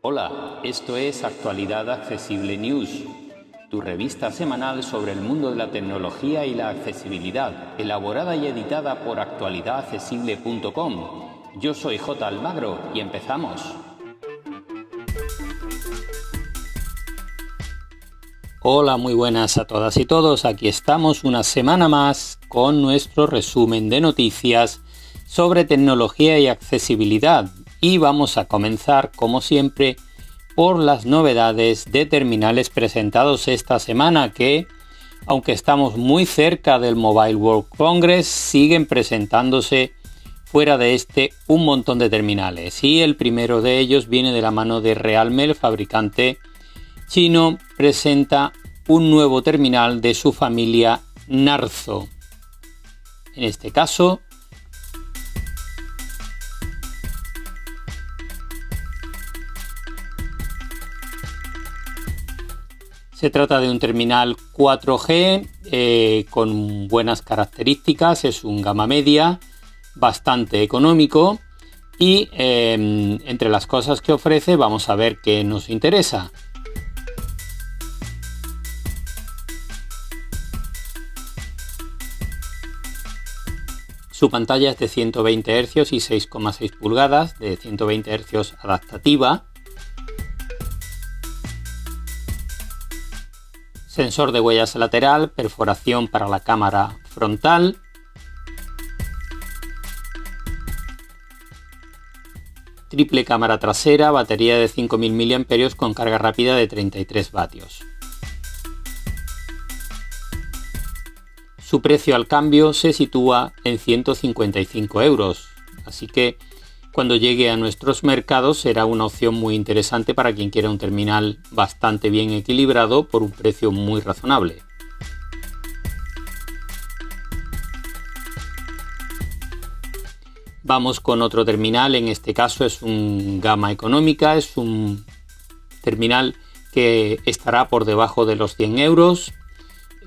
Hola, esto es Actualidad Accesible News, tu revista semanal sobre el mundo de la tecnología y la accesibilidad, elaborada y editada por actualidadaccesible.com. Yo soy J. Almagro y empezamos. Hola, muy buenas a todas y todos. Aquí estamos una semana más con nuestro resumen de noticias sobre tecnología y accesibilidad y vamos a comenzar como siempre por las novedades de terminales presentados esta semana que aunque estamos muy cerca del Mobile World Congress siguen presentándose fuera de este un montón de terminales y el primero de ellos viene de la mano de Realme, el fabricante chino presenta un nuevo terminal de su familia Narzo. En este caso Se trata de un terminal 4G eh, con buenas características, es un gama media, bastante económico y em, entre las cosas que ofrece vamos a ver qué nos interesa. Su pantalla es de 120 Hz y 6,6 pulgadas, de 120 Hz adaptativa, sensor de huellas lateral, perforación para la cámara frontal, triple cámara trasera, batería de 5000 mAh con carga rápida de 33 vatios. Su precio al cambio se sitúa en 155 euros, así que cuando llegue a nuestros mercados será una opción muy interesante para quien quiera un terminal bastante bien equilibrado por un precio muy razonable. Vamos con otro terminal, en este caso es un gama económica, es un terminal que estará por debajo de los 100 euros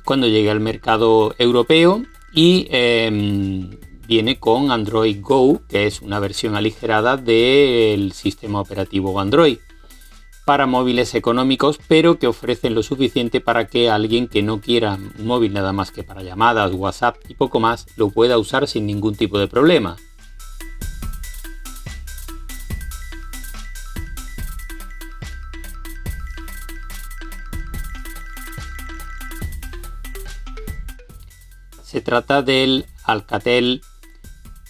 cuando llegue al mercado europeo y em, viene con Android Go, que es una versión aligerada del sistema operativo Android para móviles económicos, pero que ofrecen lo suficiente para que alguien que no quiera un móvil nada más que para llamadas, WhatsApp y poco más, lo pueda usar sin ningún tipo de problema. Se trata del Alcatel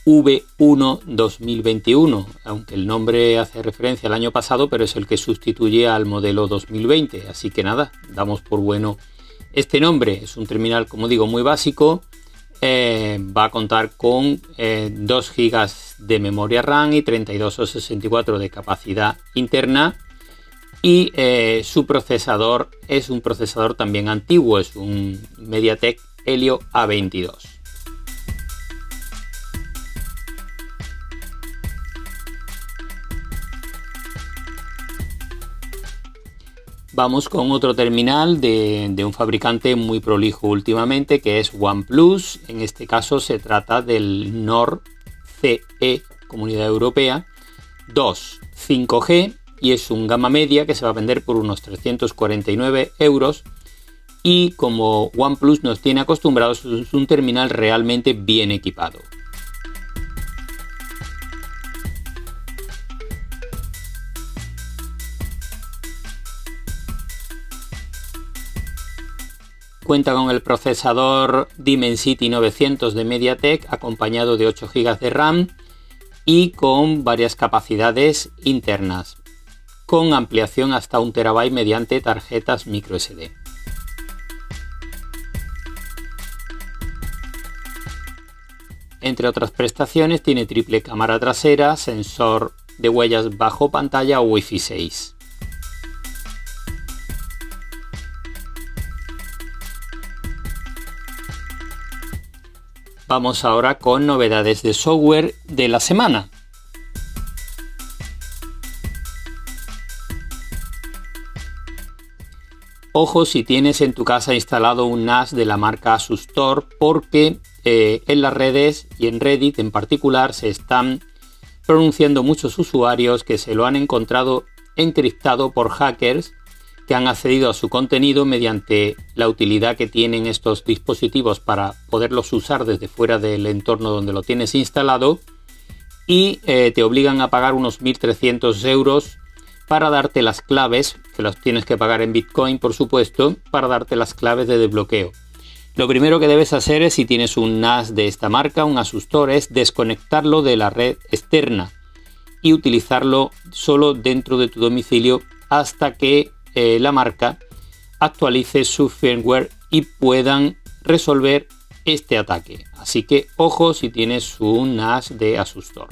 V1 2021, aunque el nombre hace referencia al año pasado, pero es el que sustituye al modelo 2020. Así que nada, damos por bueno este nombre. Es un terminal, como digo, muy básico. Eh, va a contar con 2 eh, GB de memoria RAM y 32 o 64 de capacidad interna. Y eh, su procesador es un procesador también antiguo, es un MediaTek Helio A22. Vamos con otro terminal de, un fabricante muy prolijo últimamente que es OnePlus. En este caso se trata del NOR CE Comunidad Europea 2 5G y es un gama media que se va a vender por unos 349 euros. Y como OnePlus nos tiene acostumbrados, es un terminal realmente bien equipado. Cuenta con el procesador Dimensity 900 de MediaTek acompañado de 8 GB de RAM y con varias capacidades internas, con ampliación hasta 1 TB mediante tarjetas microSD. Entre otras prestaciones tiene triple cámara trasera, sensor de huellas bajo pantalla o Wi-Fi 6. Vamos ahora con novedades de software de la semana. Ojo si tienes en tu casa instalado un NAS de la marca Asustor porque eh, en las redes y en Reddit en particular se están pronunciando muchos usuarios que se lo han encontrado encriptado por hackers que han accedido a su contenido mediante la utilidad que tienen estos dispositivos para poderlos usar desde fuera del entorno donde lo tienes instalado y eh, te obligan a pagar unos 1.300 euros para darte las claves, que los tienes que pagar en Bitcoin por supuesto, para darte las claves de desbloqueo. Lo primero que debes hacer es si tienes un NAS de esta marca, un Asustor, es desconectarlo de la red externa y utilizarlo solo dentro de tu domicilio hasta que eh, la marca actualice su firmware y puedan resolver este ataque. Así que ojo si tienes un NAS de Asustor.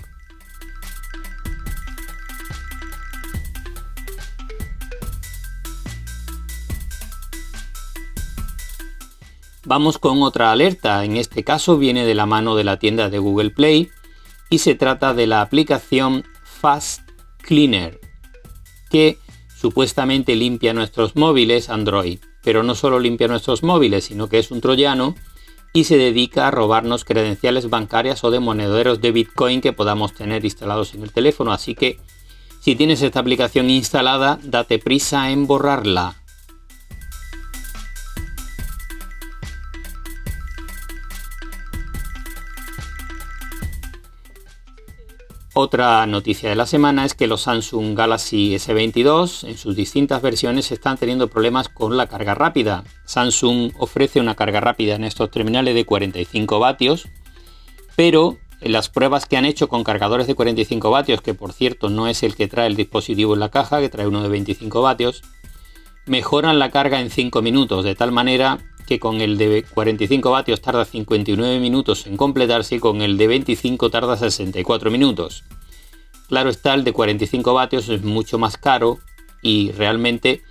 Vamos con otra alerta, en este caso viene de la mano de la tienda de Google Play y se trata de la aplicación Fast Cleaner, que supuestamente limpia nuestros móviles Android, pero no solo limpia nuestros móviles, sino que es un troyano y se dedica a robarnos credenciales bancarias o de monederos de Bitcoin que podamos tener instalados en el teléfono. Así que si tienes esta aplicación instalada, date prisa en borrarla. Otra noticia de la semana es que los Samsung Galaxy S22 en sus distintas versiones están teniendo problemas con la carga rápida. Samsung ofrece una carga rápida en estos terminales de 45 vatios, pero las pruebas que han hecho con cargadores de 45 vatios, que por cierto no es el que trae el dispositivo en la caja, que trae uno de 25 vatios, mejoran la carga en 5 minutos, de tal manera que con el de 45 vatios tarda 59 minutos en completarse y con el de 25 tarda 64 minutos. Claro está, el de 45 vatios es mucho más caro y realmente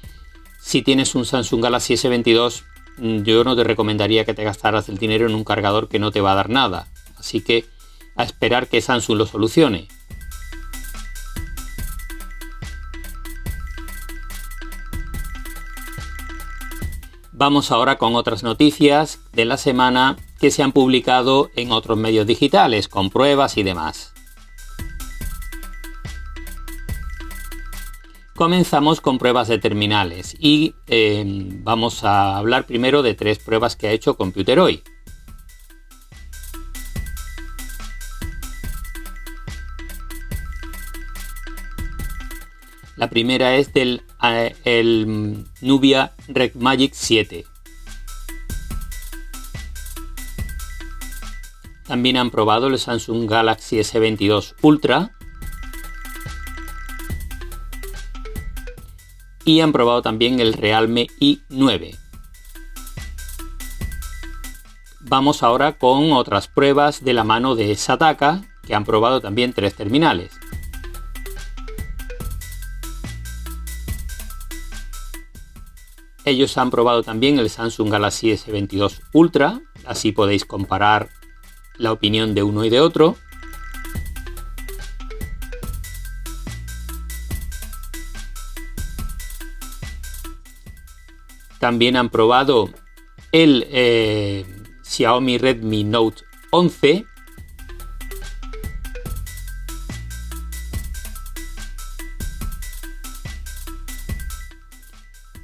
si tienes un Samsung Galaxy S22 mm, yo no te recomendaría que te gastaras el dinero en un cargador que no te va a dar nada. Así que a esperar que Samsung lo solucione. Vamos ahora con otras noticias de la semana que se han publicado en otros medios digitales, con pruebas y demás. Comenzamos con pruebas de terminales y eh, vamos a hablar primero de tres pruebas que ha hecho Computer La primera es del el Nubia Red Magic 7. También han probado el Samsung Galaxy S22 Ultra. Y han probado también el Realme i9. Vamos ahora con otras pruebas de la mano de Sataka, que han probado también tres terminales. Ellos han probado también el Samsung Galaxy S22 Ultra, así podéis comparar la opinión de uno y de otro. También han probado el eh, Xiaomi Redmi Note 11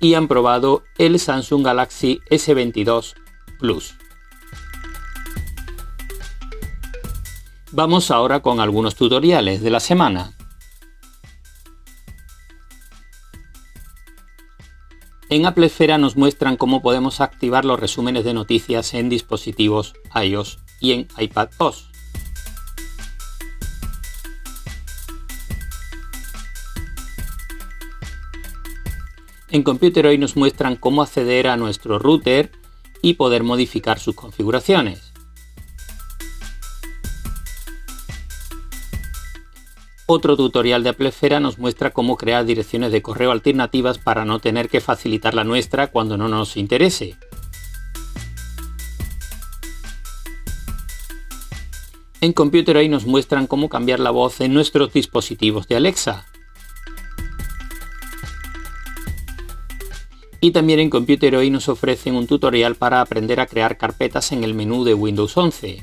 y han probado el Samsung Galaxy S22 Plus. Vamos ahora con algunos tutoriales de la semana. En Apple Esfera nos muestran cómo podemos activar los resúmenes de noticias en dispositivos iOS y en iPad OS. En Computer hoy nos muestran cómo acceder a nuestro router y poder modificar sus configuraciones. Otro tutorial de Applefera nos muestra cómo crear direcciones de correo alternativas para no tener que facilitar la nuestra cuando no nos interese. En Computer hoy nos muestran cómo cambiar la voz en nuestros dispositivos de Alexa. Y también en Computer hoy nos ofrecen un tutorial para aprender a crear carpetas en el menú de Windows 11.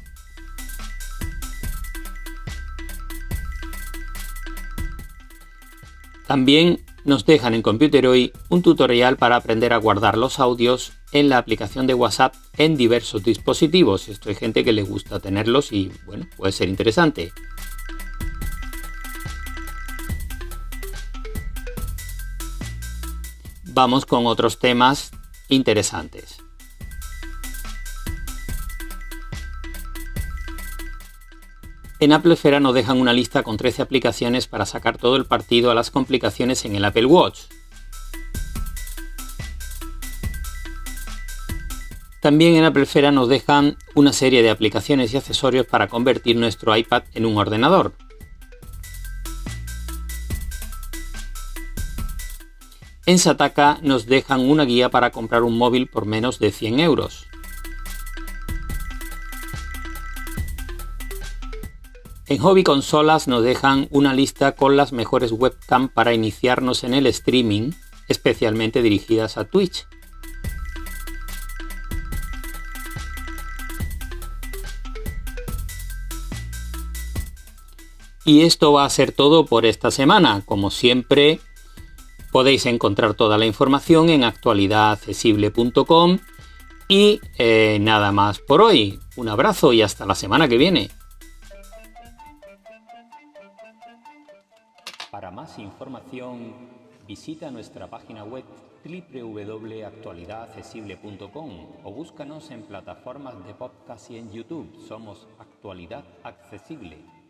También nos dejan en Computer hoy un tutorial para aprender a guardar los audios en la aplicación de WhatsApp en diversos dispositivos. Esto hay gente que le gusta tenerlos y bueno, puede ser interesante. Vamos con otros temas interesantes. En Apple Esfera nos dejan una lista con 13 aplicaciones para sacar todo el partido a las complicaciones en el Apple Watch. También en Apple Esfera nos dejan una serie de aplicaciones y accesorios para convertir nuestro iPad en un ordenador. En Sataka nos dejan una guía para comprar un móvil por menos de 100 euros. En Hobby Consolas nos dejan una lista con las mejores webcam para iniciarnos en el streaming, especialmente dirigidas a Twitch. Y esto va a ser todo por esta semana. Como siempre, podéis encontrar toda la información en actualidadaccesible.com. Y eh, nada más por hoy. Un abrazo y hasta la semana que viene. Para más información, visita nuestra página web www.actualidadaccesible.com o búscanos en plataformas de podcast y en YouTube. Somos Actualidad Accesible.